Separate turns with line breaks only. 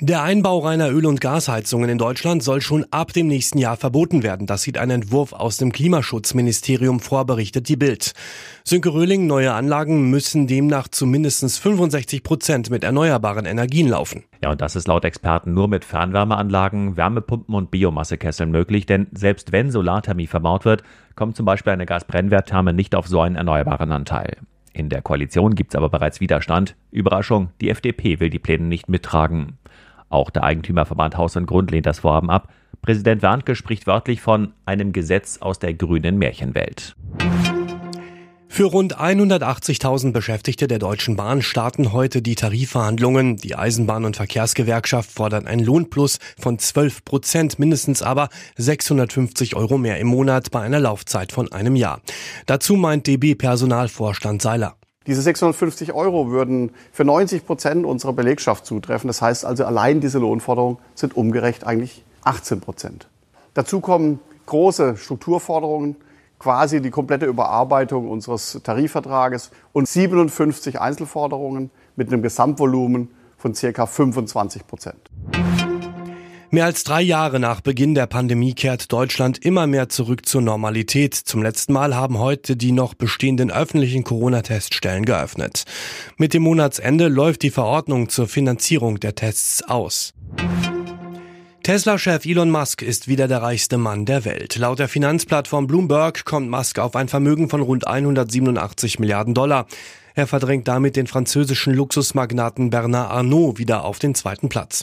Der Einbau reiner Öl- und Gasheizungen in Deutschland soll schon ab dem nächsten Jahr verboten werden. Das sieht ein Entwurf aus dem Klimaschutzministerium vor, berichtet die Bild. Sönke Röhling, neue Anlagen müssen demnach zu mindestens 65 Prozent mit erneuerbaren Energien laufen.
Ja, und das ist laut Experten nur mit Fernwärmeanlagen, Wärmepumpen und Biomassekesseln möglich, denn selbst wenn Solarthermie verbaut wird, kommt zum Beispiel eine Gasbrennwerttherme nicht auf so einen erneuerbaren Anteil. In der Koalition gibt es aber bereits Widerstand. Überraschung, die FDP will die Pläne nicht mittragen. Auch der Eigentümerverband Haus und Grund lehnt das Vorhaben ab. Präsident Warnke spricht wörtlich von einem Gesetz aus der grünen Märchenwelt.
Für rund 180.000 Beschäftigte der Deutschen Bahn starten heute die Tarifverhandlungen. Die Eisenbahn- und Verkehrsgewerkschaft fordert einen Lohnplus von 12 Prozent, mindestens aber 650 Euro mehr im Monat bei einer Laufzeit von einem Jahr. Dazu meint DB-Personalvorstand Seiler.
Diese 650 Euro würden für 90 Prozent unserer Belegschaft zutreffen. Das heißt also, allein diese Lohnforderungen sind umgerecht eigentlich 18 Prozent. Dazu kommen große Strukturforderungen, quasi die komplette Überarbeitung unseres Tarifvertrages und 57 Einzelforderungen mit einem Gesamtvolumen von circa 25 Prozent.
Mehr als drei Jahre nach Beginn der Pandemie kehrt Deutschland immer mehr zurück zur Normalität. Zum letzten Mal haben heute die noch bestehenden öffentlichen Corona-Teststellen geöffnet. Mit dem Monatsende läuft die Verordnung zur Finanzierung der Tests aus. Tesla-Chef Elon Musk ist wieder der reichste Mann der Welt. Laut der Finanzplattform Bloomberg kommt Musk auf ein Vermögen von rund 187 Milliarden Dollar. Er verdrängt damit den französischen Luxusmagnaten Bernard Arnault wieder auf den zweiten Platz.